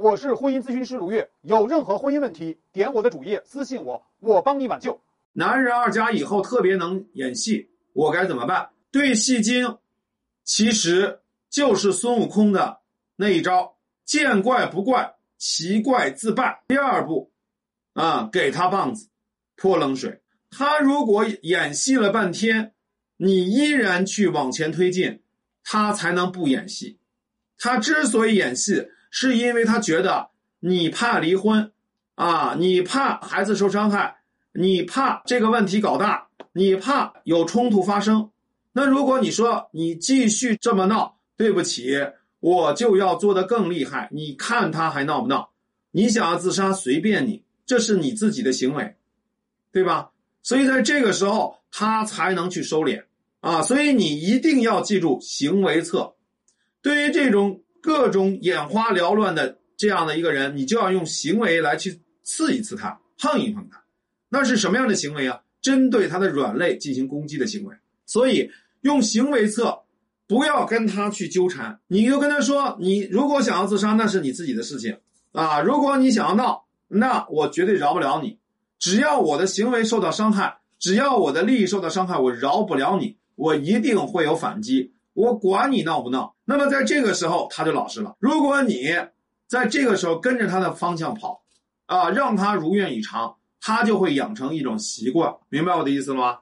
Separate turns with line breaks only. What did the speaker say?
我是婚姻咨询师卢月，有任何婚姻问题，点我的主页私信我，我帮你挽救。
男人二家以后特别能演戏，我该怎么办？对戏精，其实就是孙悟空的那一招：见怪不怪，奇怪自败。第二步，啊，给他棒子，泼冷水。他如果演戏了半天，你依然去往前推进，他才能不演戏。他之所以演戏，是因为他觉得你怕离婚，啊，你怕孩子受伤害，你怕这个问题搞大，你怕有冲突发生。那如果你说你继续这么闹，对不起，我就要做得更厉害。你看他还闹不闹？你想要自杀随便你，这是你自己的行为，对吧？所以在这个时候，他才能去收敛啊。所以你一定要记住行为策。对于这种各种眼花缭乱的这样的一个人，你就要用行为来去刺一刺他，碰一碰他。那是什么样的行为啊？针对他的软肋进行攻击的行为。所以用行为策，不要跟他去纠缠。你就跟他说：“你如果想要自杀，那是你自己的事情啊。如果你想要闹，那我绝对饶不了你。只要我的行为受到伤害，只要我的利益受到伤害，我饶不了你。我一定会有反击。”我管你闹不闹，那么在这个时候他就老实了。如果你在这个时候跟着他的方向跑，啊，让他如愿以偿，他就会养成一种习惯，明白我的意思了吗？